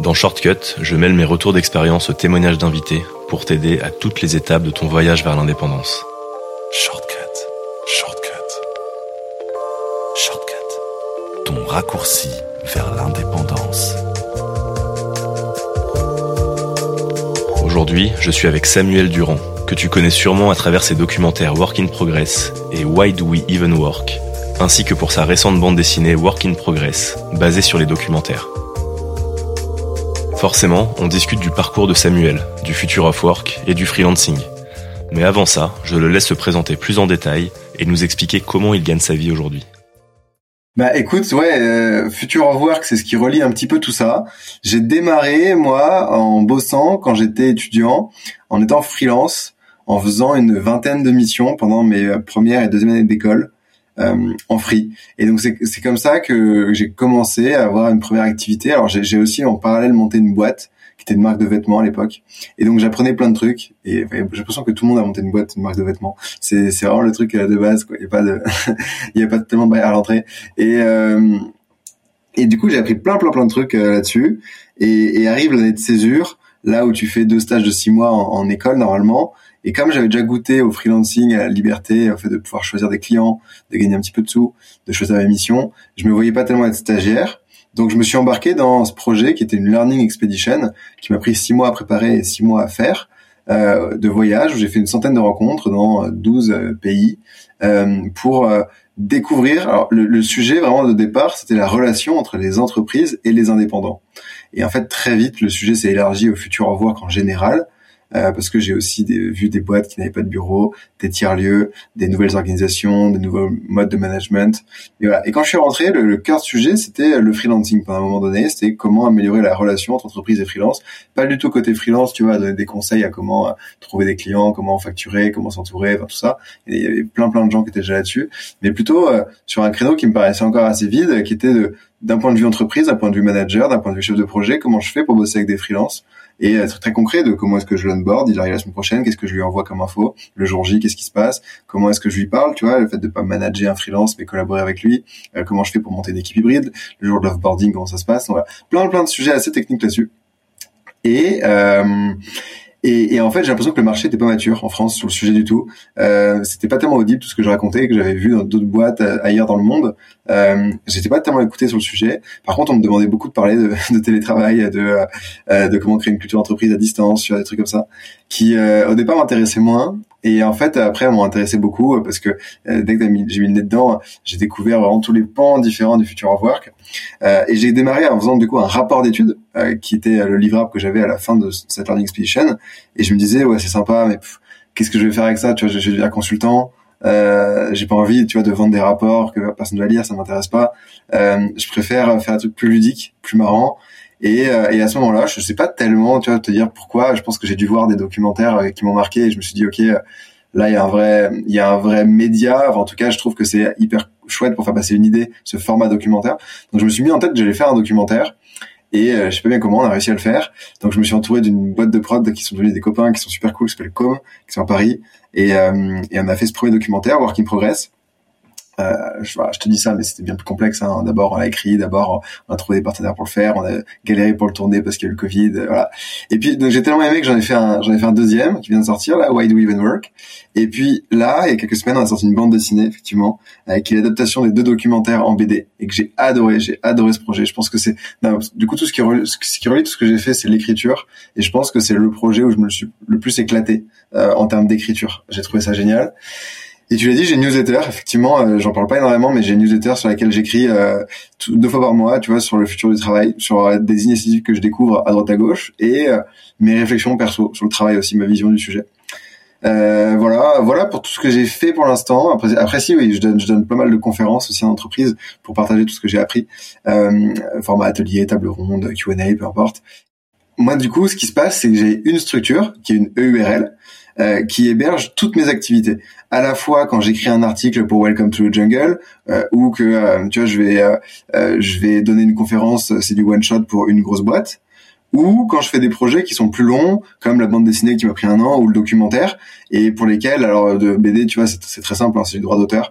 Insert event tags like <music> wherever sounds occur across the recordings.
Dans Shortcut, je mêle mes retours d'expérience aux témoignages d'invités pour t'aider à toutes les étapes de ton voyage vers l'indépendance. Shortcut, shortcut, shortcut. Ton raccourci vers l'indépendance. Aujourd'hui, je suis avec Samuel Durand, que tu connais sûrement à travers ses documentaires Work in Progress et Why Do We Even Work, ainsi que pour sa récente bande dessinée Work in Progress, basée sur les documentaires. Forcément, on discute du parcours de Samuel, du futur of work et du freelancing. Mais avant ça, je le laisse se présenter plus en détail et nous expliquer comment il gagne sa vie aujourd'hui. Bah écoute, ouais, euh, Future of Work, c'est ce qui relie un petit peu tout ça. J'ai démarré moi en bossant quand j'étais étudiant, en étant freelance, en faisant une vingtaine de missions pendant mes euh, premières et deuxième années d'école en free. Et donc c'est comme ça que j'ai commencé à avoir une première activité. Alors j'ai aussi en parallèle monté une boîte qui était une marque de vêtements à l'époque. Et donc j'apprenais plein de trucs. Et j'ai l'impression que tout le monde a monté une boîte, une marque de vêtements. C'est c'est vraiment le truc euh, de base. Quoi. Il y a pas de <laughs> il y a pas tellement de barrière à l'entrée. Et euh, et du coup j'ai appris plein plein plein de trucs euh, là-dessus. Et, et arrive l'année de césure, là où tu fais deux stages de six mois en école normalement. Et comme j'avais déjà goûté au freelancing, à la liberté, au fait de pouvoir choisir des clients, de gagner un petit peu de sous, de choisir mes missions, je me voyais pas tellement être stagiaire. Donc je me suis embarqué dans ce projet qui était une learning expedition, qui m'a pris six mois à préparer et six mois à faire, euh, de voyage où j'ai fait une centaine de rencontres dans 12 euh, pays euh, pour euh, découvrir. Alors le, le sujet vraiment de départ, c'était la relation entre les entreprises et les indépendants. Et en fait très vite, le sujet s'est élargi au futur revoir en général. Euh, parce que j'ai aussi vu des boîtes qui n'avaient pas de bureau, des tiers-lieux, des nouvelles organisations, des nouveaux modes de management. Et, voilà. et quand je suis rentré, le, le cœur du sujet, c'était le freelancing. Pendant un moment donné, c'était comment améliorer la relation entre entreprise et freelance. Pas du tout côté freelance, tu vois, donner des conseils à comment euh, trouver des clients, comment facturer, comment s'entourer, enfin tout ça. Et il y avait plein plein de gens qui étaient déjà là-dessus, mais plutôt euh, sur un créneau qui me paraissait encore assez vide, qui était de d'un point de vue entreprise, d'un point de vue manager, d'un point de vue chef de projet, comment je fais pour bosser avec des freelances et être très concret de comment est-ce que je l'onboard, il arrive la semaine prochaine, qu'est-ce que je lui envoie comme info, le jour J, qu'est-ce qui se passe, comment est-ce que je lui parle, tu vois, le fait de pas manager un freelance mais collaborer avec lui, euh, comment je fais pour monter une équipe hybride, le jour de l'offboarding, comment ça se passe, voilà. plein plein de sujets assez techniques là-dessus. Et euh, et, et, en fait, j'ai l'impression que le marché n'était pas mature en France sur le sujet du tout. Euh, c'était pas tellement audible tout ce que je racontais, que j'avais vu dans d'autres boîtes euh, ailleurs dans le monde. Euh, j'étais pas tellement écouté sur le sujet. Par contre, on me demandait beaucoup de parler de, <laughs> de télétravail, de, euh, de comment créer une culture d'entreprise à distance, des trucs comme ça, qui euh, au départ m'intéressaient moins. Et en fait, après, m'ont intéressé beaucoup parce que euh, dès que j'ai mis le nez dedans, j'ai découvert vraiment tous les pans différents du futur of work. Euh, et j'ai démarré en faisant du coup un rapport d'études euh, qui était le livrable que j'avais à la fin de cette learning expedition. Et je me disais, ouais, c'est sympa, mais qu'est-ce que je vais faire avec ça Tu vois, je, je vais devenir consultant. Euh, j'ai pas envie, tu vois, de vendre des rapports que personne ne va lire, ça m'intéresse pas. Euh, je préfère faire un truc plus ludique, plus marrant. Et, euh, et à ce moment-là, je sais pas tellement, tu vois, te dire pourquoi. Je pense que j'ai dû voir des documentaires euh, qui m'ont marqué et je me suis dit, ok, là il y a un vrai, il y a un vrai média. Enfin, en tout cas, je trouve que c'est hyper chouette pour faire passer une idée, ce format documentaire. Donc je me suis mis en tête j'allais faire un documentaire. Et euh, je sais pas bien comment on a réussi à le faire. Donc je me suis entouré d'une boîte de prod qui sont devenus des copains, qui sont super cool, qui s'appelle Com, qui sont à Paris. Et, euh, et on a fait ce premier documentaire, Work in Progress. Euh, je, voilà, je, te dis ça, mais c'était bien plus complexe. Hein. D'abord, on l'a écrit, d'abord, on a trouvé des partenaires pour le faire, on a galéré pour le tourner parce qu'il y a eu le Covid, voilà. Et puis, j'ai tellement aimé que j'en ai fait un, ai fait un deuxième qui vient de sortir là, Why Do We Even Work? Et puis là, il y a quelques semaines, on a sorti une bande dessinée, effectivement, avec l'adaptation des deux documentaires en BD et que j'ai adoré. J'ai adoré ce projet. Je pense que c'est, du coup, tout ce qui relie, ce qui relie tout ce que j'ai fait, c'est l'écriture. Et je pense que c'est le projet où je me suis le plus éclaté euh, en termes d'écriture. J'ai trouvé ça génial. Et tu l'as dit, j'ai une newsletter. Effectivement, euh, j'en parle pas énormément, mais j'ai une newsletter sur laquelle j'écris euh, deux fois par mois, tu vois, sur le futur du travail, sur euh, des initiatives que je découvre à droite à gauche et euh, mes réflexions perso sur le travail aussi, ma vision du sujet. Euh, voilà, voilà pour tout ce que j'ai fait pour l'instant. Après, après si, oui, je donne, je donne pas mal de conférences aussi en entreprise pour partager tout ce que j'ai appris, format atelier, table ronde, Q&A, peu importe. moi, du coup, ce qui se passe, c'est que j'ai une structure qui est une EURL euh, qui héberge toutes mes activités. À la fois quand j'écris un article pour Welcome to the Jungle euh, ou que euh, tu vois, je vais euh, je vais donner une conférence, c'est du one shot pour une grosse boîte. Ou quand je fais des projets qui sont plus longs, comme la bande dessinée qui m'a pris un an, ou le documentaire, et pour lesquels, alors de BD, tu vois, c'est très simple, hein, c'est du droit d'auteur,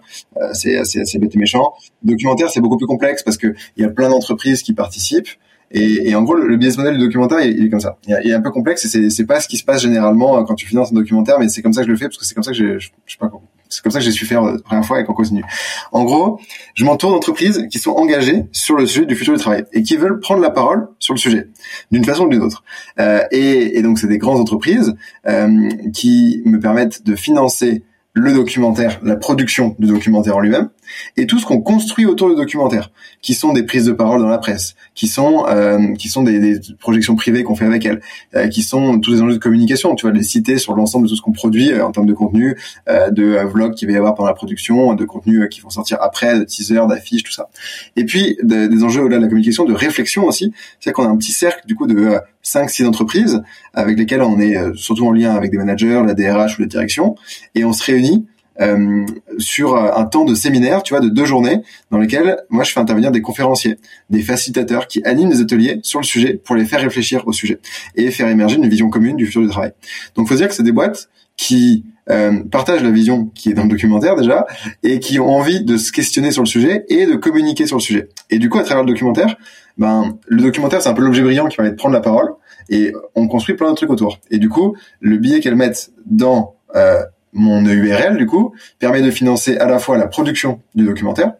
c'est assez, assez bête et méchant. Documentaire, c'est beaucoup plus complexe parce que il y a plein d'entreprises qui participent. Et, et, en gros, le, business model du documentaire, il, est comme ça. Il, est un peu complexe et c'est, pas ce qui se passe généralement euh, quand tu finances un documentaire, mais c'est comme ça que je le fais parce que c'est comme ça que j'ai, je, sais pas, c'est comme ça que j'ai su faire la première fois et qu'on continue. En gros, je m'entoure d'entreprises qui sont engagées sur le sujet du futur du travail et qui veulent prendre la parole sur le sujet d'une façon ou d'une autre. Euh, et, et, donc, c'est des grandes entreprises euh, qui me permettent de financer le documentaire, la production du documentaire en lui-même, et tout ce qu'on construit autour du documentaire, qui sont des prises de parole dans la presse, qui sont euh, qui sont des, des, projections privées qu'on fait avec elle, euh, qui sont tous les enjeux de communication, tu vois, les citer sur l'ensemble de tout ce qu'on produit euh, en termes de contenu, euh, de euh, vlogs qu'il va y avoir pendant la production, de contenus qui vont sortir après, de teasers, d'affiches, tout ça. Et puis des enjeux au-delà de la communication, de réflexion aussi, c'est-à-dire qu'on a un petit cercle du coup de 5 six entreprises avec lesquelles on est surtout en lien avec des managers, la DRH ou la direction, et on se réunit euh, sur un temps de séminaire, tu vois, de deux journées, dans lesquelles moi je fais intervenir des conférenciers, des facilitateurs qui animent des ateliers sur le sujet pour les faire réfléchir au sujet et faire émerger une vision commune du futur du travail. Donc, faut dire que c'est des boîtes qui euh, partagent la vision qui est dans le documentaire déjà et qui ont envie de se questionner sur le sujet et de communiquer sur le sujet. Et du coup, à travers le documentaire, ben le documentaire c'est un peu l'objet brillant qui permet de prendre la parole et on construit plein de trucs autour. Et du coup, le billet qu'elles mettent dans euh, mon URL du coup permet de financer à la fois la production du documentaire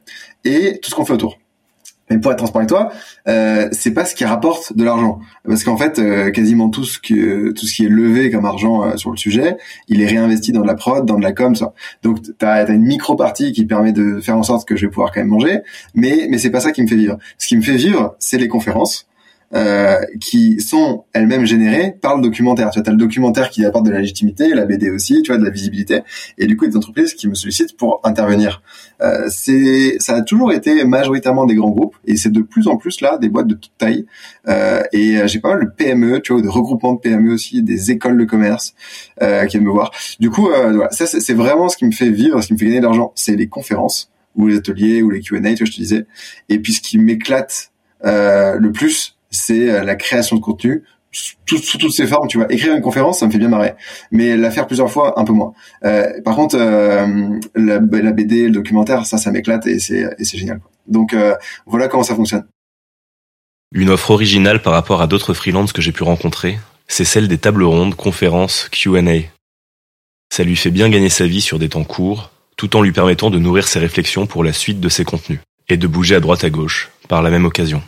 et tout ce qu'on fait autour. Mais pour être transparent avec toi, euh, c'est pas ce qui rapporte de l'argent, parce qu'en fait, euh, quasiment tout ce que tout ce qui est levé comme argent euh, sur le sujet, il est réinvesti dans de la prod, dans de la com, ça. Donc t'as as une micro partie qui permet de faire en sorte que je vais pouvoir quand même manger, mais mais c'est pas ça qui me fait vivre. Ce qui me fait vivre, c'est les conférences, euh, qui sont elles-mêmes générées par le documentaire. Tu vois, as le documentaire qui apporte de la légitimité, la BD aussi, tu vois, de la visibilité, et du coup, des entreprises qui me sollicitent pour intervenir. Euh, c'est, ça a toujours été majoritairement des grands groupes, et c'est de plus en plus là des boîtes de toute taille. Euh, et j'ai pas mal de PME, tu vois, de regroupements de PME aussi, des écoles de commerce euh, qui viennent me voir. Du coup, euh, voilà, ça c'est vraiment ce qui me fait vivre, ce qui me fait gagner de l'argent, c'est les conférences ou les ateliers ou les Q&A, tu vois, je te disais. Et puis ce qui m'éclate euh, le plus, c'est euh, la création de contenu sous, toutes ces formes, tu vois, écrire une conférence, ça me fait bien marrer, mais la faire plusieurs fois, un peu moins. Euh, par contre, euh, la, BD, le documentaire, ça, ça m'éclate et c'est génial. Donc voilà comment ça fonctionne. Une offre originale par rapport à d'autres freelances que j'ai pu rencontrer, c'est celle des tables rondes, conférences, Q&A. Ça lui fait bien gagner sa vie sur des temps courts, tout en lui permettant de nourrir ses réflexions pour la suite de ses contenus, et de bouger à droite à gauche, par la même occasion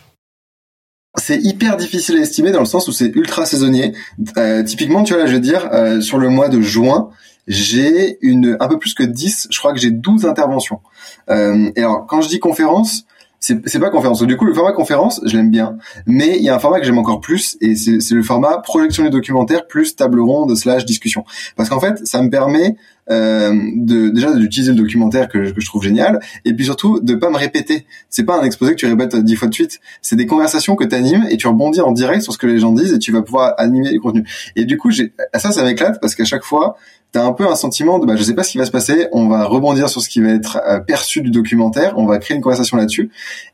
c'est hyper difficile à estimer dans le sens où c'est ultra saisonnier. Euh, typiquement, tu vois, là, je vais dire, euh, sur le mois de juin, j'ai une un peu plus que 10, je crois que j'ai 12 interventions. Euh, et alors, quand je dis conférence, c'est pas conférence. Du coup, le format conférence, je l'aime bien, mais il y a un format que j'aime encore plus, et c'est le format projection du documentaire plus table ronde slash discussion. Parce qu'en fait, ça me permet euh, de déjà d'utiliser le documentaire que, que, je trouve génial, et puis surtout de pas me répéter. C'est pas un exposé que tu répètes dix fois de suite. C'est des conversations que tu animes et tu rebondis en direct sur ce que les gens disent et tu vas pouvoir animer les contenus. Et du coup, ça, ça m'éclate parce qu'à chaque fois, t'as un peu un sentiment de bah je sais pas ce qui va se passer, on va rebondir sur ce qui va être euh, perçu du documentaire, on va créer une conversation là-dessus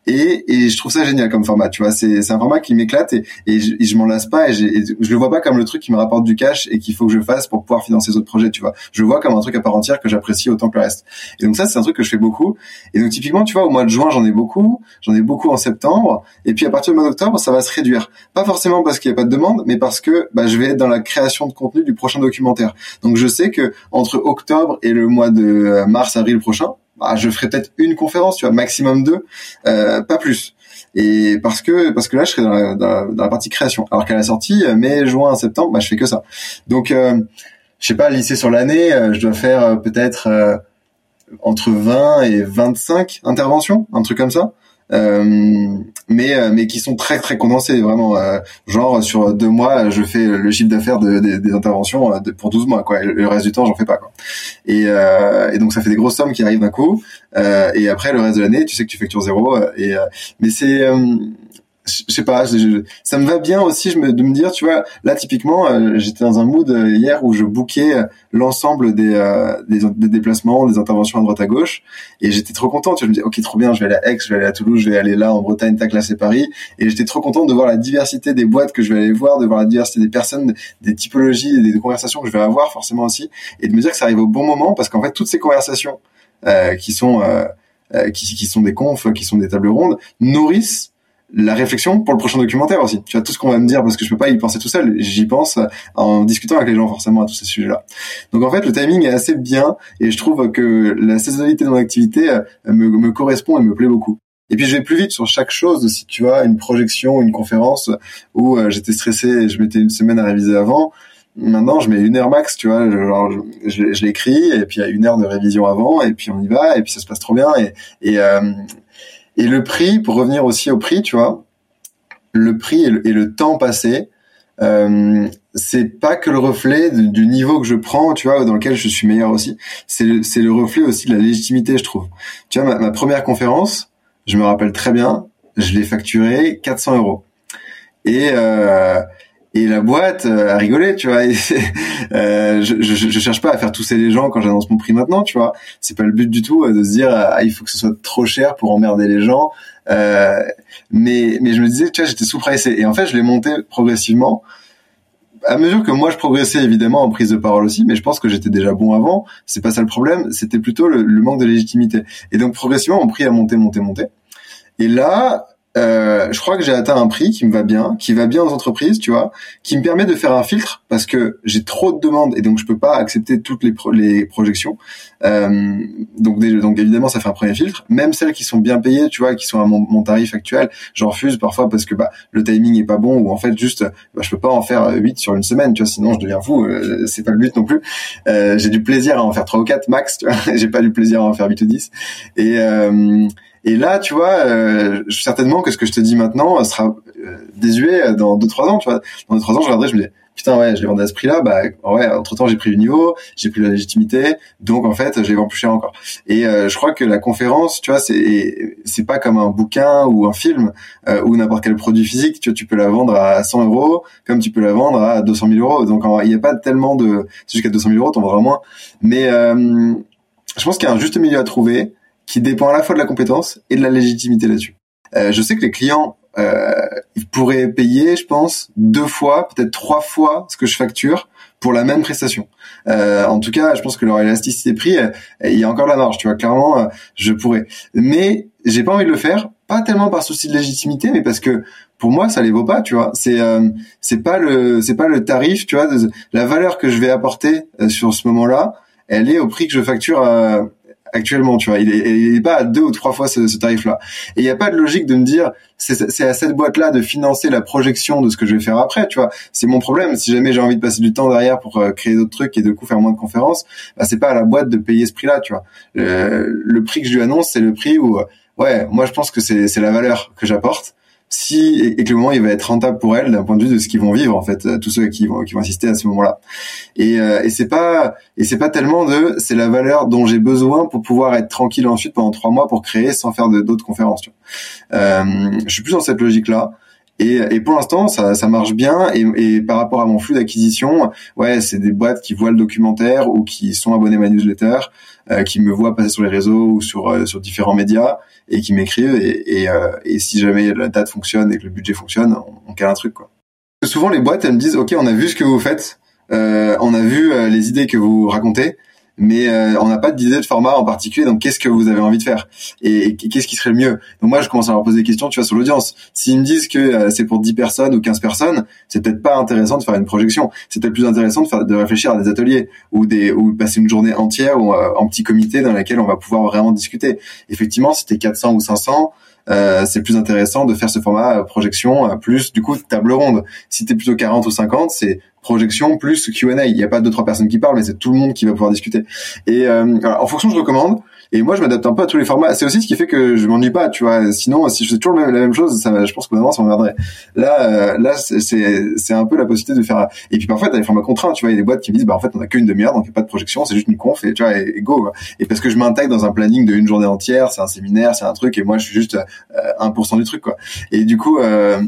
et, et je trouve ça génial comme format, tu vois, c'est c'est un format qui m'éclate et, et je, m'en lasse pas et, je le vois pas comme le truc qui me rapporte du cash et qu'il faut que je fasse pour pouvoir financer les autres projets, tu vois. Je le vois comme un truc à part entière que j'apprécie autant que le reste. Et donc ça c'est un truc que je fais beaucoup et donc typiquement, tu vois, au mois de juin, j'en ai beaucoup, j'en ai beaucoup en septembre et puis à partir du mois d'octobre, ça va se réduire. Pas forcément parce qu'il y a pas de demande, mais parce que bah, je vais être dans la création de contenu du prochain documentaire. Donc je sais que entre octobre et le mois de euh, mars avril prochain, bah, je ferai peut-être une conférence, tu vois, maximum deux, euh, pas plus. Et parce que parce que là, je serai dans la, dans la, partie création. Alors qu'à la sortie, euh, mai, juin, septembre, bah, je fais que ça. Donc, euh, je sais pas, lycée sur l'année, je dois faire peut-être entre 20 et 25 interventions, un truc comme ça. Euh, mais euh, mais qui sont très très condensés vraiment euh, genre sur deux mois je fais le chiffre d'affaires de, des interventions pour 12 mois quoi le reste du temps j'en fais pas quoi. Et, et donc ça fait des grosses sommes qui arrivent d'un coup et après le reste de l'année tu sais que tu factures zéro et mais c'est je sais pas, ça me va bien aussi je me, de me dire, tu vois, là typiquement, euh, j'étais dans un mood euh, hier où je bookais euh, l'ensemble des, des, des, déplacements, des interventions à droite à gauche, et j'étais trop content. Tu vois, je me disais, ok, trop bien, je vais aller à Aix, je vais aller à Toulouse, je vais aller là en Bretagne, tac, là c'est Paris, et j'étais trop content de voir la diversité des boîtes que je vais aller voir, de voir la diversité des personnes, des typologies, des, conversations que je vais avoir forcément aussi, et de me dire que ça arrive au bon moment parce qu'en fait toutes ces conversations qui sont qui, qui sont des confs, qui sont des tables rondes, nourrissent la réflexion pour le prochain documentaire aussi. Tu vois tout ce qu'on va me dire parce que je peux pas y penser tout seul. J'y pense en discutant avec les gens forcément à tous ces sujets-là. Donc en fait, le timing est assez bien et je trouve que la saisonnalité de mon activité euh, me, correspond et me plaît beaucoup. Et puis je vais plus vite sur chaque chose. Si tu vois une projection, une conférence où euh, j'étais stressé et je mettais une semaine à réviser avant, maintenant je mets une heure max. Tu vois, genre, je, je l'écris et puis il y a une heure de révision avant et puis on y va et puis ça se passe trop bien et, et euh, et le prix, pour revenir aussi au prix, tu vois, le prix et le, temps passé, euh, c'est pas que le reflet du, niveau que je prends, tu vois, dans lequel je suis meilleur aussi. C'est le, le reflet aussi de la légitimité, je trouve. Tu vois, ma, première conférence, je me rappelle très bien, je l'ai facturé 400 euros. Et euh, et la boîte euh, a rigolé, tu vois. <laughs> euh, je, je, je, cherche pas à faire tousser les gens quand j'annonce mon prix maintenant, tu vois. C'est pas le but du tout euh, de se dire ah, il faut que ce soit trop cher pour emmerder les gens. Euh, mais mais je me disais, tu vois, j'étais sous-pressé. Et en fait, je l'ai monté progressivement. À mesure que moi je progressais évidemment en prise de parole aussi, mais je pense que j'étais déjà bon avant. C'est pas ça le problème. C'était plutôt le, le manque de légitimité. Et donc progressivement, mon prix a monté, monté, monté. Et là, euh, je crois que j'ai atteint un prix qui me va bien, qui va bien aux entreprises, tu vois, qui me permet de faire un filtre parce que j'ai trop de demandes et donc je peux pas accepter toutes les, les projections. Euh, donc, donc évidemment, ça fait un premier filtre. Même celles qui sont bien payées, tu vois, qui sont à mon, tarif actuel, j'en refuse parfois parce que bah le timing est pas bon ou en fait juste bah, je peux pas en faire 8 sur une semaine, tu vois, sinon je deviens fou. Euh, c'est pas le but non plus. Euh, j'ai du plaisir à en faire 3 ou 4 max, tu vois. <laughs> j'ai pas du plaisir à en faire 8 ou 10. Et euh, et là, tu vois, euh, certainement que ce que je te dis maintenant sera euh, désuet dans deux trois ans. Tu vois, dans deux trois ans, je regarderai, je me dis putain ouais, je les vendais à ce prix-là. Bah ouais, entre temps j'ai pris le niveau, j'ai pris la légitimité, donc en fait je les vends plus cher encore. Et euh, je crois que la conférence, tu vois, c'est c'est pas comme un bouquin ou un film euh, ou n'importe quel produit physique. Tu vois, tu peux la vendre à 100 euros comme tu peux la vendre à 200 000 euros. Donc il n'y a pas tellement de jusqu'à 200 000 euros, t'en vendras moins. Mais euh, je pense qu'il y a un juste milieu à trouver qui dépend à la fois de la compétence et de la légitimité là-dessus. Euh, je sais que les clients euh, ils pourraient payer, je pense, deux fois, peut-être trois fois ce que je facture pour la même prestation. Euh, en tout cas, je pense que leur élasticité prix, euh, il y a encore la marge, tu vois. Clairement, euh, je pourrais, mais j'ai pas envie de le faire, pas tellement par souci de légitimité, mais parce que pour moi, ça les vaut pas, tu vois. C'est c'est pas le c'est pas le tarif, tu vois, la valeur que je vais apporter sur ce moment-là, elle est au prix que je facture actuellement, tu vois. Il est, il est pas à deux ou trois fois ce, ce tarif-là. Et il n'y a pas de logique de me dire, c'est à cette boîte-là de financer la projection de ce que je vais faire après, tu vois. C'est mon problème. Si jamais j'ai envie de passer du temps derrière pour euh, créer d'autres trucs et de coup faire moins de conférences, bah, c'est pas à la boîte de payer ce prix-là, tu vois. le prix que je lui annonce, c'est le prix où, euh, ouais, moi je pense que c'est la valeur que j'apporte si et, que le moment il va être rentable pour elle d'un point de vue de ce qu'ils vont vivre en fait tous ceux qui vont qui vont assister à ce moment-là et euh, et c'est pas et c'est pas tellement de c'est la valeur dont j'ai besoin pour pouvoir être tranquille ensuite pendant trois mois pour créer sans faire d'autres conférences tu vois. Euh, je suis plus dans cette logique là et, et pour l'instant, ça, ça marche bien. Et, et par rapport à mon flux d'acquisition, ouais, c'est des boîtes qui voient le documentaire ou qui sont abonnés à ma newsletter, euh, qui me voient passer sur les réseaux ou sur euh, sur différents médias et qui m'écrivent. Et, et, euh, et, si jamais la date fonctionne et que le budget fonctionne, on, on cale un truc quoi. Souvent, les boîtes, elles me disent, ok, on a vu ce que vous faites, euh, on a vu les idées que vous racontez mais euh, on n'a pas d'idée de format en particulier. Donc, qu'est-ce que vous avez envie de faire et, qu'est-ce qui serait le mieux? Donc, moi, je commence à leur poser des questions, tu vois, sur l'audience. S'ils me disent que euh, c'est pour 10 personnes ou 15 personnes, c'est peut-être pas intéressant de faire une projection. C'est peut-être plus intéressant de, faire, de réfléchir à des ateliers ou des ou passer une journée entière ou euh, en petit comité dans laquelle on va pouvoir vraiment discuter. Effectivement, si t'es 400 ou 500, euh, c'est plus intéressant de faire ce format projection plus du coup table ronde. Si t'es plutôt 40 ou 50, c'est projection plus Q&A. Il n'y a pas deux trois personnes qui parlent, mais c'est tout le monde qui va pouvoir discuter. Et euh, en fonction, je recommande. Et moi, je m'adapte un peu à tous les formats. C'est aussi ce qui fait que je m'ennuie pas, tu vois. Sinon, si je fais toujours la même chose, ça, je pense que vraiment, ça m'emmerderait. Là, euh, là, c'est, c'est un peu la possibilité de faire. Et puis parfois, t'as des formats contraints, tu vois. Il y a des boîtes qui me disent, bah en fait, on a qu'une demi-heure, donc il n'y a pas de projection, c'est juste une conf, et tu vois, et, go. Et parce que je m'intègre dans un planning de une journée entière, c'est un séminaire, c'est un truc, et moi, je suis juste euh, 1% du truc, quoi. Et du coup. Euh,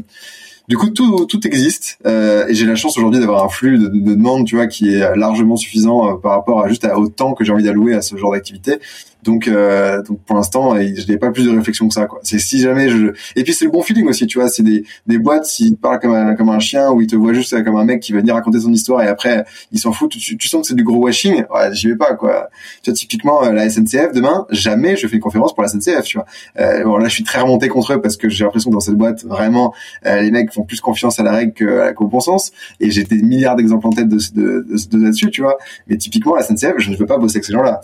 du coup, tout, tout existe euh, et j'ai la chance aujourd'hui d'avoir un flux de, de, demandes, tu vois, qui est largement suffisant euh, par rapport à juste au temps que j'ai envie d'allouer à ce genre d'activité. Donc, euh, donc pour l'instant, je n'ai pas plus de réflexion que ça. Quoi. C'est si jamais je. Et puis c'est le bon feeling aussi, tu vois. C'est des, des boîtes s'ils parlent comme un comme un chien ou ils te voient juste comme un mec qui va venir raconter son histoire et après ils s'en foutent. Tu, tu, sens que c'est du gros washing. Ouais, j'y vais pas quoi. Tu vois typiquement euh, la SNCF demain, jamais je fais une conférence pour la SNCF. Tu vois. Euh, bon là, je suis très remonté contre eux parce que j'ai l'impression que dans cette boîte vraiment euh, les mecs font plus confiance à la règle qu'au bon sens. Et j'ai des milliards d'exemples en tête de, de, de, de là-dessus, tu vois. Mais typiquement la SNCF, je ne veux pas bosser avec ces gens-là.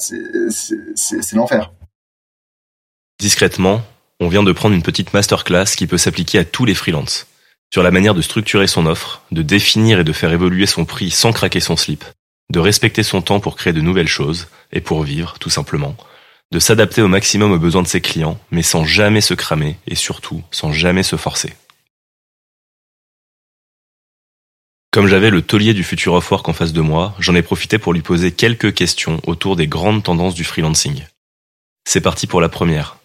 C'est l'enfer. Discrètement, on vient de prendre une petite masterclass qui peut s'appliquer à tous les freelances, sur la manière de structurer son offre, de définir et de faire évoluer son prix sans craquer son slip, de respecter son temps pour créer de nouvelles choses, et pour vivre, tout simplement, de s'adapter au maximum aux besoins de ses clients, mais sans jamais se cramer, et surtout sans jamais se forcer. Comme j'avais le taulier du futur of work en face de moi, j'en ai profité pour lui poser quelques questions autour des grandes tendances du freelancing. C'est parti pour la première.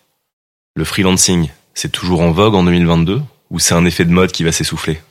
Le freelancing, c'est toujours en vogue en 2022 ou c'est un effet de mode qui va s'essouffler?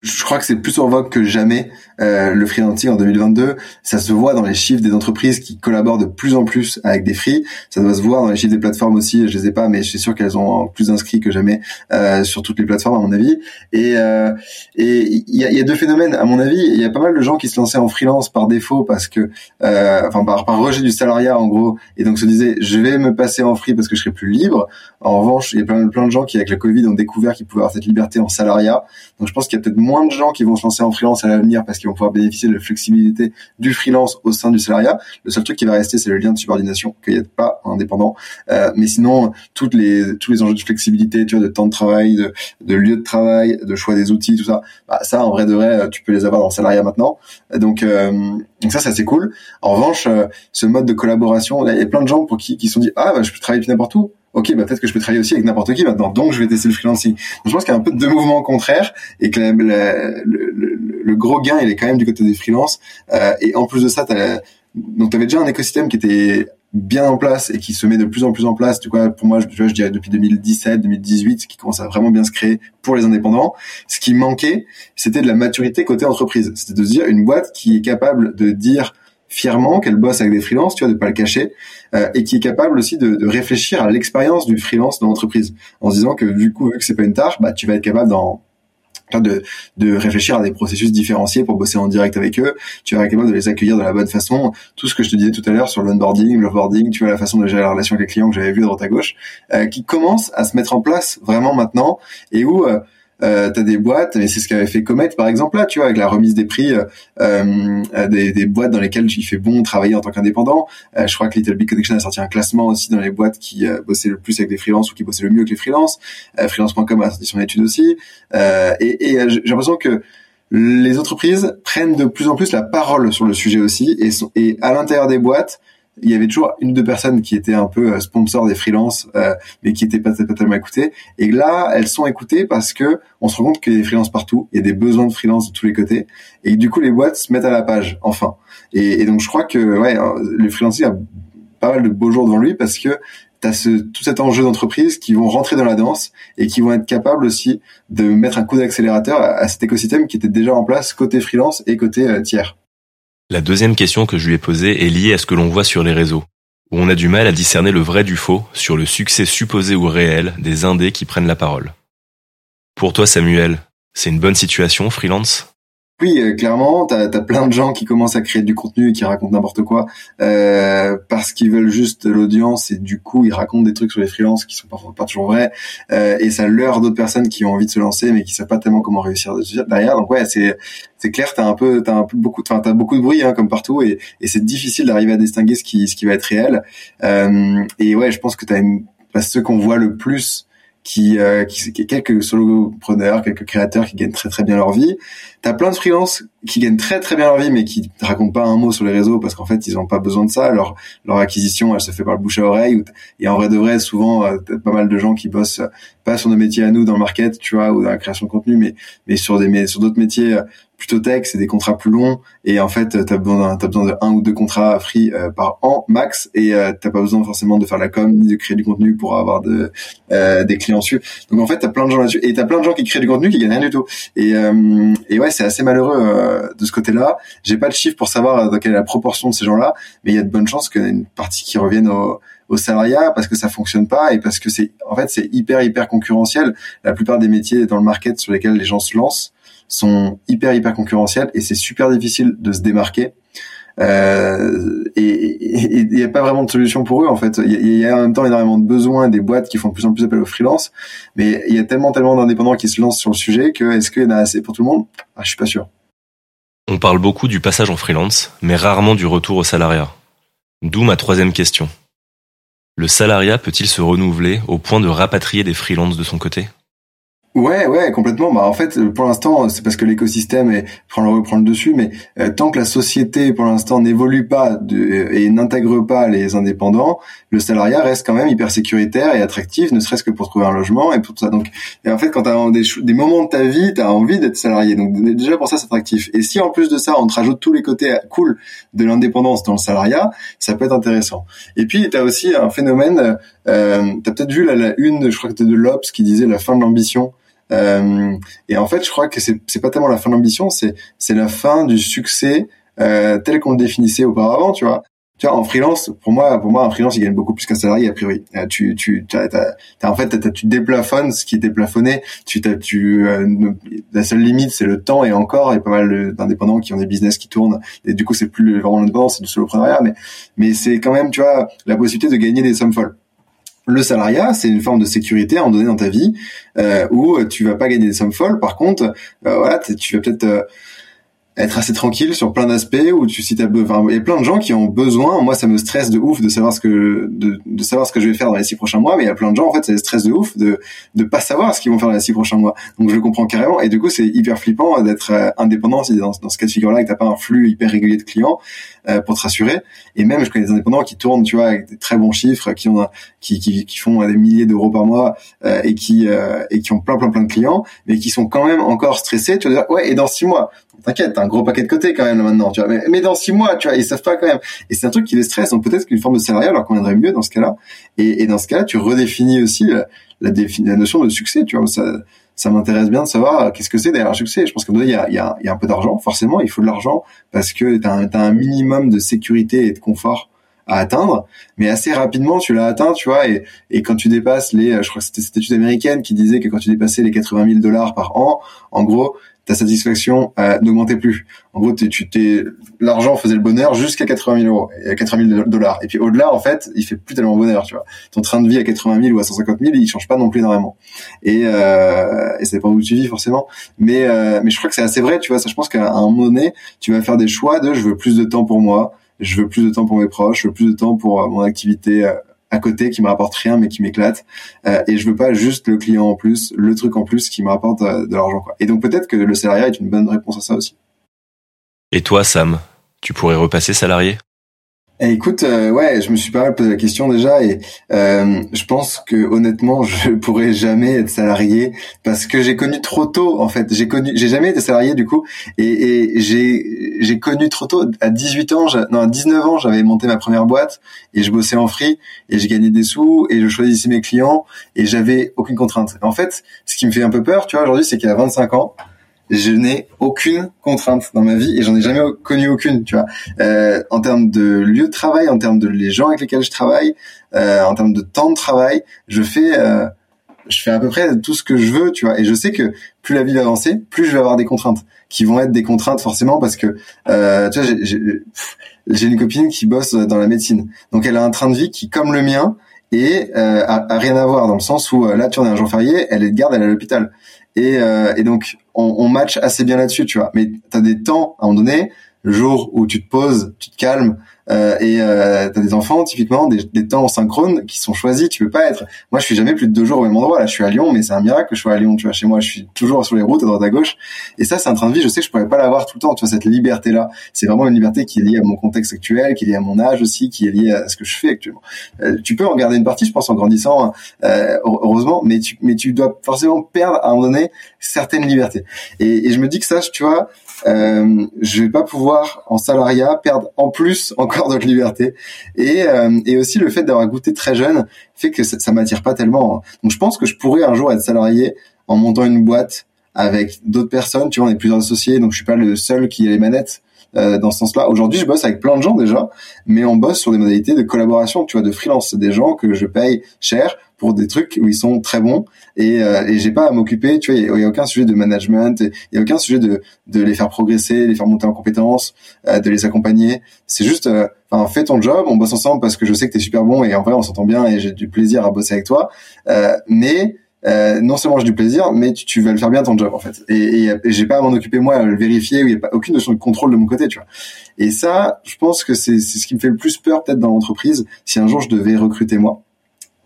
Je crois que c'est plus en vogue que jamais euh, le freelancing en 2022. Ça se voit dans les chiffres des entreprises qui collaborent de plus en plus avec des free. Ça doit se voir dans les chiffres des plateformes aussi. Je les ai pas, mais je suis sûr qu'elles ont plus inscrits que jamais euh, sur toutes les plateformes à mon avis. Et euh, et il y a, y a, deux phénomènes à mon avis. Il y a pas mal de gens qui se lançaient en freelance par défaut parce que, euh, enfin par, par rejet du salariat en gros, et donc se disaient je vais me passer en free parce que je serai plus libre. En revanche, il y a plein, plein de gens qui avec le Covid ont découvert qu'ils pouvaient avoir cette liberté en salariat. Donc je pense qu'il y a peut-être moins de gens qui vont se lancer en freelance à l'avenir parce qu'ils vont pouvoir bénéficier de la flexibilité du freelance au sein du salariat. Le seul truc qui va rester, c'est le lien de subordination qu'il n'y a pas indépendant. Euh, mais sinon, toutes les tous les enjeux de flexibilité, tu vois, de temps de travail, de, de lieu de travail, de choix des outils, tout ça, bah, ça en vrai de vrai, tu peux les avoir dans le salariat maintenant. Donc, euh, donc ça, c'est assez cool. En revanche, euh, ce mode de collaboration, il y a plein de gens pour qui qui sont dit ah bah, je peux travailler n'importe où ok, bah peut-être que je peux travailler aussi avec n'importe qui maintenant, donc je vais tester le freelancing. Donc, je pense qu'il y a un peu de deux mouvements contraires et que le, le, gros gain, il est quand même du côté des freelances. Euh, et en plus de ça, donc tu avais déjà un écosystème qui était bien en place et qui se met de plus en plus en place. Du coup, pour moi, je, je dirais depuis 2017, 2018, qui commence à vraiment bien se créer pour les indépendants. Ce qui manquait, c'était de la maturité côté entreprise. C'était de dire une boîte qui est capable de dire fièrement qu'elle bosse avec des freelances, tu vois, de pas le cacher, euh, et qui est capable aussi de, de réfléchir à l'expérience du freelance dans l'entreprise, en se disant que du coup, vu que c'est pas une tâche, bah tu vas être capable d'en de, de réfléchir à des processus différenciés pour bosser en direct avec eux. Tu vas être capable de les accueillir de la bonne façon. Tout ce que je te disais tout à l'heure sur l'onboarding, l'offboarding, tu vois, la façon de gérer la relation avec les clients que j'avais vu à droite à gauche, euh, qui commence à se mettre en place vraiment maintenant et où euh, euh, t'as des boîtes, et c'est ce qu'avait fait Comet par exemple là, tu vois, avec la remise des prix, euh, euh des, des, boîtes dans lesquelles il fait bon travailler en tant qu'indépendant. Euh, je crois que Little Big Connection a sorti un classement aussi dans les boîtes qui euh, bossaient le plus avec des freelances ou qui bossaient le mieux que les freelances. freelance.com a sorti son étude aussi. et, et j'ai l'impression que les entreprises prennent de plus en plus la parole sur le sujet aussi, et, sont, et à l'intérieur des boîtes, il y avait toujours une ou deux personnes qui étaient un peu euh, sponsors des freelances, euh, mais qui étaient pas, pas tellement écoutées. Et là, elles sont écoutées parce que on se rend compte qu'il y a des freelances partout, il y a des besoins de freelance de tous les côtés, et du coup les boîtes se mettent à la page, enfin. Et, donc je crois que ouais, le freelancing a pas mal de beaux jours devant lui parce que tu as ce, tout cet enjeu d'entreprise qui vont rentrer dans la danse et qui vont être capables aussi de mettre un coup d'accélérateur à, cet écosystème qui était déjà en place côté freelance et côté euh, tiers. La deuxième question que je lui ai posée est liée à ce que l'on voit sur les réseaux, où on a du mal à discerner le vrai du faux sur le succès supposé ou réel des indés qui prennent la parole. Pour toi, Samuel, c'est une bonne situation, freelance? Oui, euh, clairement, t'as as plein de gens qui commencent à créer du contenu et qui racontent n'importe quoi euh, parce qu'ils veulent juste l'audience et du coup ils racontent des trucs sur les freelances qui sont pas toujours vrais euh, et ça leurre d'autres personnes qui ont envie de se lancer mais qui savent pas tellement comment réussir derrière. Donc ouais, c'est c'est clair, t'as un peu t'as un peu beaucoup, enfin t'as beaucoup de bruit hein, comme partout et, et c'est difficile d'arriver à distinguer ce qui ce qui va être réel. Euh, et ouais, je pense que t'as une parce ceux qu'on voit le plus qui, euh, qui, quelques solopreneurs, quelques créateurs qui gagnent très très bien leur vie. T'as plein de freelances qui gagnent très très bien leur vie mais qui racontent pas un mot sur les réseaux parce qu'en fait ils ont pas besoin de ça leur leur acquisition elle se fait par le bouche à oreille et en vrai de vrai souvent euh, pas mal de gens qui bossent pas sur nos métiers à nous dans le market tu vois ou dans la création de contenu mais mais sur des mais sur d'autres métiers euh, plutôt tech, c'est des contrats plus longs et en fait t'as besoin t'as besoin de un ou deux contrats free euh, par an max et euh, t'as pas besoin forcément de faire la com ni de créer du contenu pour avoir de euh, des clients dessus. Donc en fait t'as plein de gens là-dessus et t'as plein de gens qui créent du contenu qui gagnent rien du tout. Et euh, et ouais c'est assez malheureux de ce côté-là. J'ai pas le chiffre pour savoir dans quelle est la proportion de ces gens-là, mais il y a de bonnes chances qu'il y ait une partie qui revienne au au salariat parce que ça fonctionne pas et parce que c'est en fait c'est hyper hyper concurrentiel. La plupart des métiers dans le market sur lesquels les gens se lancent sont hyper hyper concurrentiels et c'est super difficile de se démarquer. Euh, et il n'y a pas vraiment de solution pour eux en fait. Il y, a en même temps énormément de besoins, des boîtes qui font de plus en plus appel aux freelance, mais il y a tellement tellement d'indépendants qui se lancent sur le sujet que est-ce qu'il y en a assez pour tout le monde? Ah, Je suis pas sûr. On parle beaucoup du passage en freelance, mais rarement du retour au salariat. D'où ma troisième question. Le salariat peut-il se renouveler au point de rapatrier des freelances de son côté? Ouais, ouais, complètement. Bah en fait, pour l'instant, c'est parce que l'écosystème est prend le reprend le dessus, mais euh, tant que la société, pour l'instant, n'évolue pas de, et n'intègre pas les indépendants, le salariat reste quand même hyper sécuritaire et attractif, ne serait-ce que pour trouver un logement et pour tout ça. Donc, et en fait, quand tu as des, des moments de ta vie, tu as envie d'être salarié. Donc déjà pour ça, c'est attractif. Et si en plus de ça, on te rajoute tous les côtés cool de l'indépendance dans le salariat, ça peut être intéressant. Et puis, tu as aussi un phénomène. Euh, tu as peut-être vu la, la une, je crois que c'était de l'Obs qui disait la fin de l'ambition. Euh, et en fait, je crois que c'est c'est pas tellement la fin de l'ambition, c'est c'est la fin du succès euh, tel qu'on le définissait auparavant, tu vois. Tu vois, en freelance, pour moi, pour moi, un freelance, il gagne beaucoup plus qu'un salarié a priori. Euh, tu, tu, t'as, en fait, t'as, tu déplafonnes ce qui est déplafonné. Tu, t'as, tu, euh, la seule limite, c'est le temps et encore, il y a pas mal d'indépendants qui ont des business qui tournent. Et du coup, c'est plus vraiment l'indépendance, c'est du soloprenariat, mais, mais c'est quand même, tu vois, la possibilité de gagner des sommes folles le salariat, c'est une forme de sécurité à en donner dans ta vie euh, où tu vas pas gagner des sommes folles. Par contre, euh, voilà, tu vas peut-être euh, être assez tranquille sur plein d'aspects où tu si t'as enfin il y a plein de gens qui ont besoin. Moi ça me stresse de ouf de savoir ce que de, de savoir ce que je vais faire dans les six prochains mois mais il y a plein de gens en fait ça les stresse de ouf de de pas savoir ce qu'ils vont faire dans les six prochains mois. Donc je le comprends carrément. Et du coup c'est hyper flippant d'être euh, indépendant si dans, dans ce cas de figure là et que t'as pas un flux hyper régulier de clients pour te rassurer et même je connais des indépendants qui tournent tu vois avec des très bons chiffres qui ont qui qui, qui font des milliers d'euros par mois euh, et qui et qui ont plein plein plein de clients mais qui sont quand même encore stressés tu vas dire ouais et dans six mois t'inquiète, t'as un gros paquet de côté quand même maintenant, tu vois. Mais, dans six mois, tu vois, ils savent pas quand même. Et c'est un truc qui les stresse. Donc peut-être qu'une forme de salariat leur conviendrait mieux dans ce cas-là. Et, dans ce cas-là, tu redéfinis aussi la, la, la notion de succès, tu vois. Ça m'intéresse bien de savoir euh, qu'est-ce que c'est derrière un succès. Je pense que il y a, un peu d'argent, forcément, il faut de l'argent parce que un, as un minimum de sécurité et de confort à atteindre, mais assez rapidement tu l'as atteint, tu vois, et, quand tu dépasses les, je crois que c'était cette étude américaine qui disait que quand tu dépassais les 80 000 dollars par an, en gros, ta satisfaction euh, n'augmentait plus. En gros, tu t'es, l'argent faisait le bonheur jusqu'à 80 000 euros, 80 000 dollars. Et puis au-delà, en fait, il fait plus tellement bonheur, tu vois. Ton train de vie à 80 000 ou à 150 000, il change pas non plus énormément. Et, euh, et ça dépend où tu vis forcément. Mais, euh, mais je crois que c'est assez vrai, tu vois. Ça, je pense qu'à un moment donné, tu vas faire des choix de je veux plus de temps pour moi, je veux plus de temps pour mes proches, je veux plus de temps pour euh, mon activité euh, à côté qui me rapporte rien mais qui m'éclate. Euh, et je veux pas juste le client en plus le truc en plus qui me rapporte euh, de l'argent quoi. Et donc peut-être que le salariat est une bonne réponse à ça aussi. Et toi Sam tu pourrais repasser salarié? Eh, écoute, euh, ouais, je me suis pas mal posé la question déjà et euh, je pense que honnêtement, <laughs> je pourrais jamais être salarié parce que j'ai connu trop tôt en fait. J'ai connu, j'ai jamais été salarié du coup et, et j'ai j'ai connu trop tôt. À 18 ans, non à 19 ans, j'avais monté ma première boîte et je bossais en free et j'ai gagné des sous et je choisissais mes clients et j'avais aucune contrainte. En fait, ce qui me fait un peu peur, tu vois, aujourd'hui, c'est qu'à 25 ans, je n'ai aucune contrainte dans ma vie et j'en ai jamais connu aucune, tu vois. Euh, en termes de lieu de travail, en termes de les gens avec lesquels je travaille, euh, en termes de temps de travail, je fais, euh, je fais à peu près tout ce que je veux, tu vois. Et je sais que plus la vie va avancer, plus je vais avoir des contraintes qui vont être des contraintes forcément parce que, euh, tu vois, j'ai une copine qui bosse dans la médecine, donc elle a un train de vie qui, comme le mien, et euh, a, rien à voir dans le sens où euh, là tu en es un jour férié, elle est de garde, elle est à l'hôpital. Et, euh, et donc on, on match assez bien là-dessus, tu vois. Mais t'as des temps à un moment donné, le jour où tu te poses, tu te calmes, euh, et euh, t'as des enfants typiquement des, des temps synchrones qui sont choisis tu peux pas être. Moi je suis jamais plus de deux jours au même endroit là. Je suis à Lyon mais c'est un miracle que je sois à Lyon tu vois. Chez moi je suis toujours sur les routes à droite à gauche. Et ça c'est un train de vie je sais que je pourrais pas l'avoir tout le temps tu vois cette liberté là c'est vraiment une liberté qui est liée à mon contexte actuel qui est liée à mon âge aussi qui est liée à ce que je fais actuellement. Euh, tu peux en garder une partie je pense en grandissant euh, heureusement mais tu mais tu dois forcément perdre à un moment donné certaines libertés. Et, et je me dis que ça tu vois euh, je vais pas pouvoir en salariat perdre en plus encore d'autres libertés et euh, et aussi le fait d'avoir goûté très jeune fait que ça, ça m'attire pas tellement donc je pense que je pourrais un jour être salarié en montant une boîte avec d'autres personnes tu vois on est plusieurs associés donc je suis pas le seul qui a les manettes euh, dans ce sens-là. Aujourd'hui, je bosse avec plein de gens déjà, mais on bosse sur des modalités de collaboration, tu vois, de freelance. Des gens que je paye cher pour des trucs où ils sont très bons et, euh, et j'ai pas à m'occuper, tu vois, il y, a aucun sujet de management, il y a aucun sujet de, de les faire progresser, les faire monter en compétences, euh, de les accompagner. C'est juste, euh, enfin, fais ton job, on bosse ensemble parce que je sais que t'es super bon et en vrai on s'entend bien et j'ai du plaisir à bosser avec toi. Euh, mais euh, non seulement j'ai du plaisir, mais tu, tu, vas le faire bien ton job en fait. Et, et, j'ai pas à m'en occuper moi, à le vérifier, il n'y a pas aucune notion de contrôle de mon côté, tu vois. Et ça, je pense que c'est ce qui me fait le plus peur peut-être dans l'entreprise. Si un jour je devais recruter moi,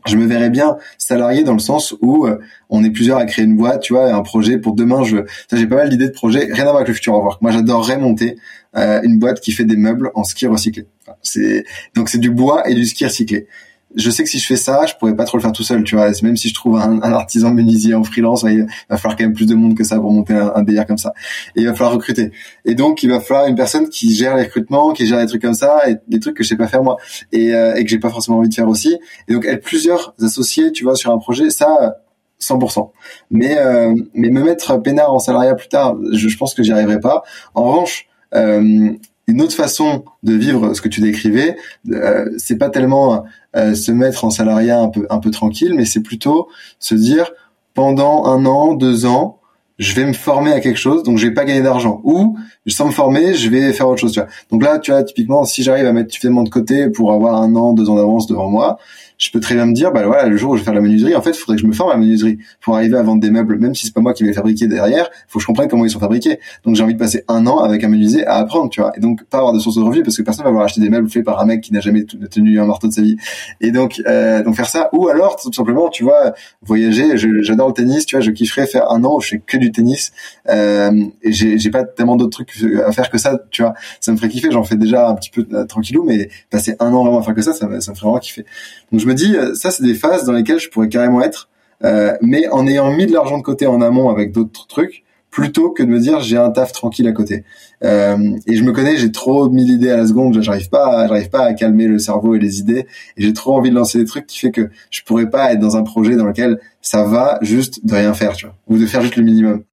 je me verrais bien salarié dans le sens où euh, on est plusieurs à créer une boîte, tu vois, un projet pour demain. Je, j'ai pas mal d'idées de projets, rien à voir avec le futur revoir. Moi, j'adorerais monter euh, une boîte qui fait des meubles en ski recyclé. c'est donc c'est du bois et du ski recyclé je sais que si je fais ça, je pourrais pas trop le faire tout seul, tu vois. Même si je trouve un, artisan menuisier en freelance, il va falloir quand même plus de monde que ça pour monter un, un délire comme ça. Et il va falloir recruter. Et donc, il va falloir une personne qui gère les recrutements, qui gère les trucs comme ça, et des trucs que je sais pas faire moi, et, euh, et que j'ai pas forcément envie de faire aussi. Et donc, être plusieurs associés, tu vois, sur un projet, ça, 100%. Mais euh, mais me mettre peinard en salariat plus tard, je, je pense que j'y arriverai pas. En revanche, euh, une autre façon de vivre ce que tu décrivais, euh, c'est pas tellement euh, se mettre en salariat un peu tranquille, mais c'est plutôt se dire pendant un an, deux ans, je vais me former à quelque chose, donc je vais pas gagner d'argent. Ou sans me former, je vais faire autre chose. Tu vois. Donc là, tu vois, typiquement, si j'arrive à mettre suffisamment de côté pour avoir un an, deux ans d'avance devant moi, je peux très bien me dire, bah voilà, le jour où je vais faire la menuiserie, en fait, il faudrait que je me forme à la menuiserie pour arriver à vendre des meubles, même si c'est pas moi qui vais les fabriquer derrière, faut que je comprenne comment ils sont fabriqués. Donc j'ai envie de passer un an avec un menuisier à apprendre, tu vois, et donc pas avoir de source de revenus parce que personne va vouloir acheter des meubles faits par un mec qui n'a jamais tenu un marteau de sa vie. Et donc, euh, donc faire ça, ou alors tout simplement, tu vois, voyager. J'adore le tennis, tu vois, je kifferais faire un an où je fais que du tennis euh, et j'ai pas tellement d'autres trucs à faire que ça, tu vois. Ça me ferait kiffer. J'en fais déjà un petit peu euh, tranquillou, mais passer un an vraiment à faire que ça, ça, me ferait vraiment kiffer. Donc me dis, euh, ça c'est des phases dans lesquelles je pourrais carrément être, euh, mais en ayant mis de l'argent de côté en amont avec d'autres trucs, plutôt que de me dire j'ai un taf tranquille à côté. Euh, et je me connais, j'ai trop mis l'idée à la seconde, j'arrive pas, j'arrive pas à calmer le cerveau et les idées, et j'ai trop envie de lancer des trucs qui fait que je pourrais pas être dans un projet dans lequel ça va juste de rien faire, tu vois, ou de faire juste le minimum.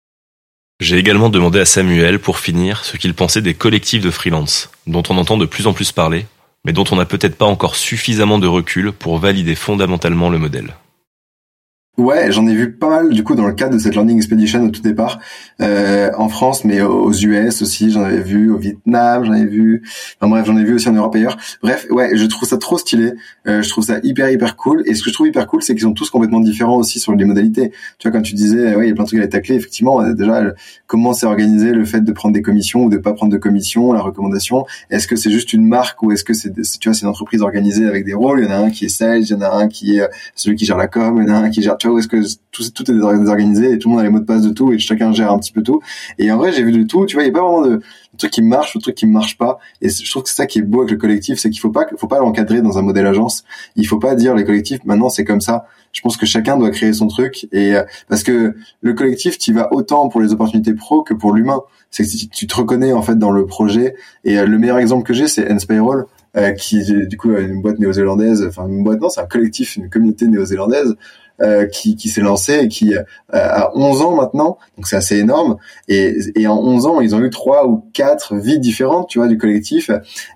J'ai également demandé à Samuel, pour finir, ce qu'il pensait des collectifs de freelance, dont on entend de plus en plus parler, mais dont on n'a peut-être pas encore suffisamment de recul pour valider fondamentalement le modèle. Ouais, j'en ai vu pas mal du coup dans le cadre de cette landing expedition au tout départ euh, en France, mais aux US aussi. J'en avais vu au Vietnam, j'en avais vu. Enfin bref, j'en ai vu aussi en Europe ailleurs. Bref, ouais, je trouve ça trop stylé. Euh, je trouve ça hyper hyper cool. Et ce que je trouve hyper cool, c'est qu'ils sont tous complètement différents aussi sur les modalités. Tu vois, quand tu disais, ouais, il y a plein de trucs à tacler. Effectivement, euh, déjà, comment c'est organisé le fait de prendre des commissions ou de pas prendre de commissions, la recommandation. Est-ce que c'est juste une marque ou est-ce que c'est, tu vois, c'est une entreprise organisée avec des rôles. Il y en a un qui est sales, il y en a un qui est celui qui gère la com, il y en a un qui gère est-ce que tout, est désorganisé et tout le monde a les mots de passe de tout et chacun gère un petit peu tout. Et en vrai, j'ai vu de tout. Tu vois, il y a pas vraiment de, de trucs qui marchent ou de trucs qui marchent pas. Et je trouve que c'est ça qui est beau avec le collectif, c'est qu'il faut pas, faut pas l'encadrer dans un modèle agence. Il faut pas dire les collectifs maintenant c'est comme ça. Je pense que chacun doit créer son truc et euh, parce que le collectif, tu vas autant pour les opportunités pro que pour l'humain. C'est que tu te reconnais en fait dans le projet. Et euh, le meilleur exemple que j'ai, c'est Nspayroll. Euh, qui du coup une boîte néo-zélandaise, enfin une boîte non, c'est un collectif, une communauté néo-zélandaise euh, qui, qui s'est lancé et qui euh, a 11 ans maintenant, donc c'est assez énorme. Et, et en 11 ans, ils ont eu trois ou quatre vies différentes, tu vois, du collectif.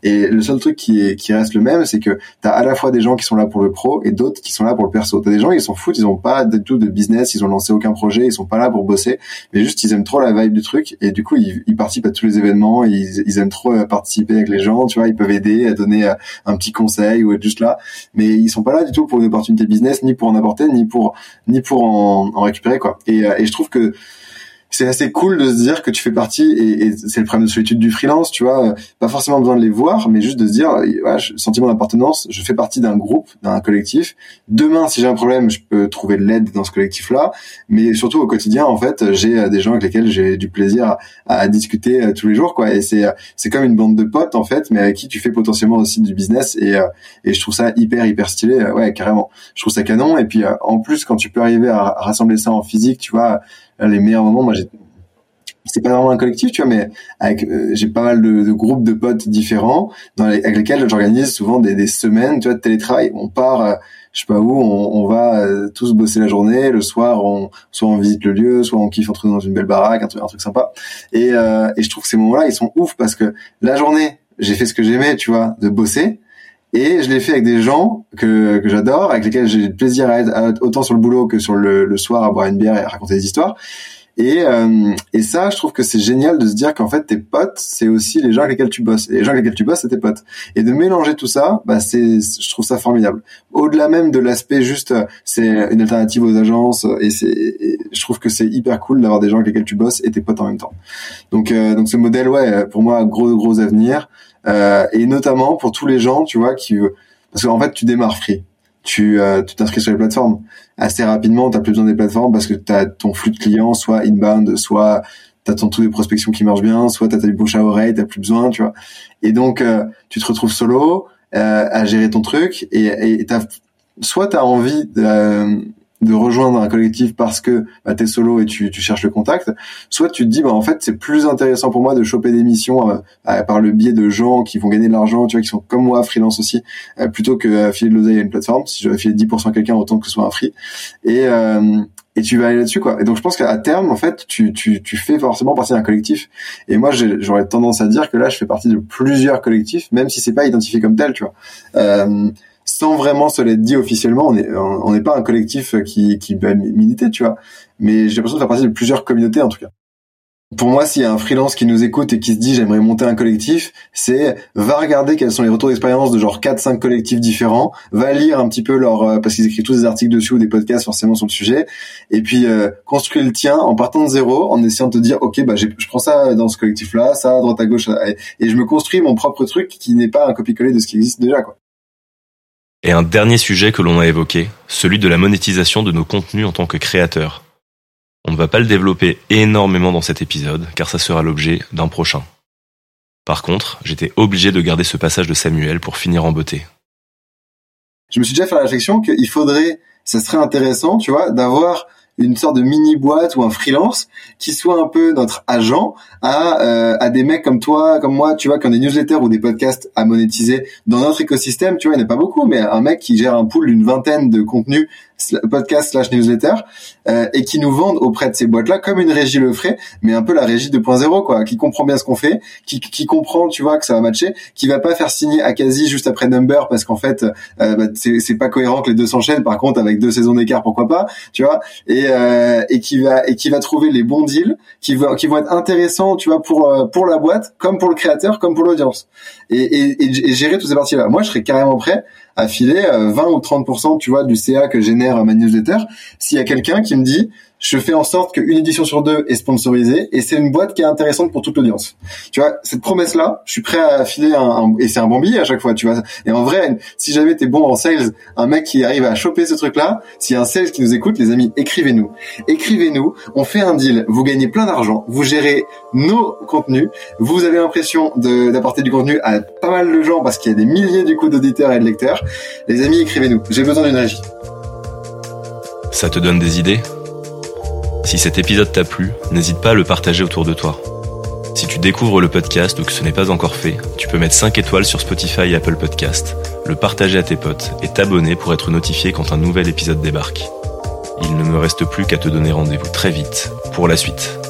Et le seul truc qui, est, qui reste le même, c'est que tu as à la fois des gens qui sont là pour le pro et d'autres qui sont là pour le perso. T'as des gens, ils s'en foutent, ils ont pas du tout de business, ils ont lancé aucun projet, ils sont pas là pour bosser, mais juste ils aiment trop la vibe du truc et du coup ils, ils participent à tous les événements, ils, aiment trop euh, participer avec les gens, tu vois, ils peuvent aider, à donner un petit conseil ou être juste là, mais ils sont pas là du tout pour une opportunité business, ni pour en apporter, ni pour ni pour en, récupérer quoi. Euh, et je trouve que c'est assez cool de se dire que tu fais partie et, c'est le problème de solitude du freelance, tu vois, pas forcément besoin de les voir, mais juste de se dire, voilà, sentiment d'appartenance, je fais partie d'un groupe, d'un collectif. Demain, si j'ai un problème, je peux trouver de l'aide dans ce collectif-là, mais surtout au quotidien, en fait, j'ai des gens avec lesquels j'ai du plaisir à, à, discuter tous les jours, quoi. Et c'est c'est comme une bande de potes en fait, mais avec qui tu fais potentiellement aussi du business et et je trouve ça hyper hyper stylé, ouais, carrément. Je trouve ça canon. Et puis en plus, quand tu peux arriver à rassembler ça en physique, tu vois, les meilleurs moments, moi j'ai c'est pas vraiment un collectif, tu vois, mais avec euh, j'ai pas mal de, de, groupes de potes différents dans les, avec lesquels j'organise souvent des, des, semaines, tu vois, de télétravail. On part, euh, je sais pas où, on, on va euh, tous bosser la journée. Le soir, on soit on visite le lieu, soit on kiffe entre dans une belle baraque, un truc, un truc sympa. Et, et je trouve que ces moments-là, ils sont ouf parce que la journée, j'ai fait ce que j'aimais, tu vois, de bosser. Et je l'ai fait avec des gens que, que j'adore, avec lesquels j'ai le plaisir à être autant sur le boulot que sur le, le soir à boire une bière et à raconter des histoires. Et, euh, et ça, je trouve que c'est génial de se dire qu'en fait, tes potes, c'est aussi les gens avec lesquels tu bosses. Et les gens avec lesquels tu bosses, c'est tes potes. Et de mélanger tout ça, bah, c'est, je trouve ça formidable. Au-delà même de l'aspect juste, c'est une alternative aux agences. Et c'est, je trouve que c'est hyper cool d'avoir des gens avec lesquels tu bosses et tes potes en même temps. Donc, euh, donc ce modèle, ouais, pour moi, gros, gros avenir. Euh, et notamment pour tous les gens, tu vois, qui parce qu'en fait, tu démarres free. Tu euh, tu t'inscris sur les plateformes assez rapidement. T'as plus besoin des plateformes parce que t'as ton flux de clients, soit inbound, soit t'as ton taux de prospection qui marche bien, soit t'as ta bouche à oreille, t'as plus besoin, tu vois. Et donc euh, tu te retrouves solo euh, à gérer ton truc et, et t'as soit t'as envie de, de rejoindre un collectif parce que bah, t'es solo et tu, tu, cherches le contact, soit tu te dis bah en fait c'est plus intéressant pour moi de choper des missions euh, par le biais de gens qui vont gagner de l'argent, tu vois, qui sont comme moi freelance aussi, euh, plutôt que filer de l'oseille à une plateforme. Si je vais filer 10% à quelqu'un, autant que ce soit un free. Et euh, et tu vas aller là-dessus quoi. Et donc je pense qu'à terme en fait tu, tu, tu fais forcément partie d'un collectif. Et moi j'aurais tendance à dire que là je fais partie de plusieurs collectifs, même si c'est pas identifié comme tel, tu vois. Euh, sans vraiment se l'être dit officiellement. On n'est on n'est pas un collectif qui qui va militer, tu vois. Mais j'ai l'impression de faire partie de plusieurs communautés en tout cas. Pour moi, s'il y a un freelance qui nous écoute et qui se dit j'aimerais monter un collectif, c'est va regarder quels sont les retours d'expérience de genre 4 5 collectifs différents, va lire un petit peu leur euh, parce qu'ils écrivent tous des articles dessus ou des podcasts forcément sur le sujet et puis euh, construire le tien en partant de zéro en essayant de te dire OK, bah je prends ça dans ce collectif là, ça à droite à gauche et, et je me construis mon propre truc qui n'est pas un copier-coller de ce qui existe déjà quoi. Et un dernier sujet que l'on a évoqué, celui de la monétisation de nos contenus en tant que créateurs. On ne va pas le développer énormément dans cet épisode, car ça sera l'objet d'un prochain. Par contre, j'étais obligé de garder ce passage de Samuel pour finir en beauté. Je me suis déjà fait la réflexion qu'il faudrait, ça serait intéressant, tu vois, d'avoir une sorte de mini boîte ou un freelance qui soit un peu notre agent à euh, à des mecs comme toi comme moi tu vois qui ont des newsletters ou des podcasts à monétiser dans notre écosystème tu vois il n'y en a pas beaucoup mais un mec qui gère un pool d'une vingtaine de contenus podcast slash newsletter euh, et qui nous vendent auprès de ces boîtes là comme une régie le ferait mais un peu la régie 2.0 quoi qui comprend bien ce qu'on fait qui, qui comprend tu vois que ça va matcher qui va pas faire signer quasi juste après number parce qu'en fait euh, bah, c'est pas cohérent que les deux s'enchaînent. Par contre avec deux saisons d'écart pourquoi pas tu vois et euh, et qui va et qui va trouver les bons deals qui vont qui vont être intéressants tu vois pour euh, pour la boîte comme pour le créateur comme pour l'audience. Et, et, et, gérer toutes ces parties là moi je serais carrément prêt à filer 20 ou 30% tu vois du CA que génère ma newsletter. S'il y a quelqu'un qui me dit je fais en sorte qu'une édition sur deux est sponsorisée et c'est une boîte qui est intéressante pour toute l'audience. Tu vois, cette promesse-là, je suis prêt à filer un, et c'est un bon billet à chaque fois, tu vois. Et en vrai, si jamais t'es bon en sales, un mec qui arrive à choper ce truc-là, s'il y a un sales qui nous écoute, les amis, écrivez-nous. Écrivez-nous, on fait un deal, vous gagnez plein d'argent, vous gérez nos contenus, vous avez l'impression d'apporter du contenu à pas mal de gens parce qu'il y a des milliers du coup d'auditeurs et de lecteurs. Les amis, écrivez-nous. J'ai besoin d'une régie. Ça te donne des idées? Si cet épisode t'a plu, n'hésite pas à le partager autour de toi. Si tu découvres le podcast ou que ce n'est pas encore fait, tu peux mettre 5 étoiles sur Spotify et Apple Podcast, le partager à tes potes et t'abonner pour être notifié quand un nouvel épisode débarque. Il ne me reste plus qu'à te donner rendez-vous très vite pour la suite.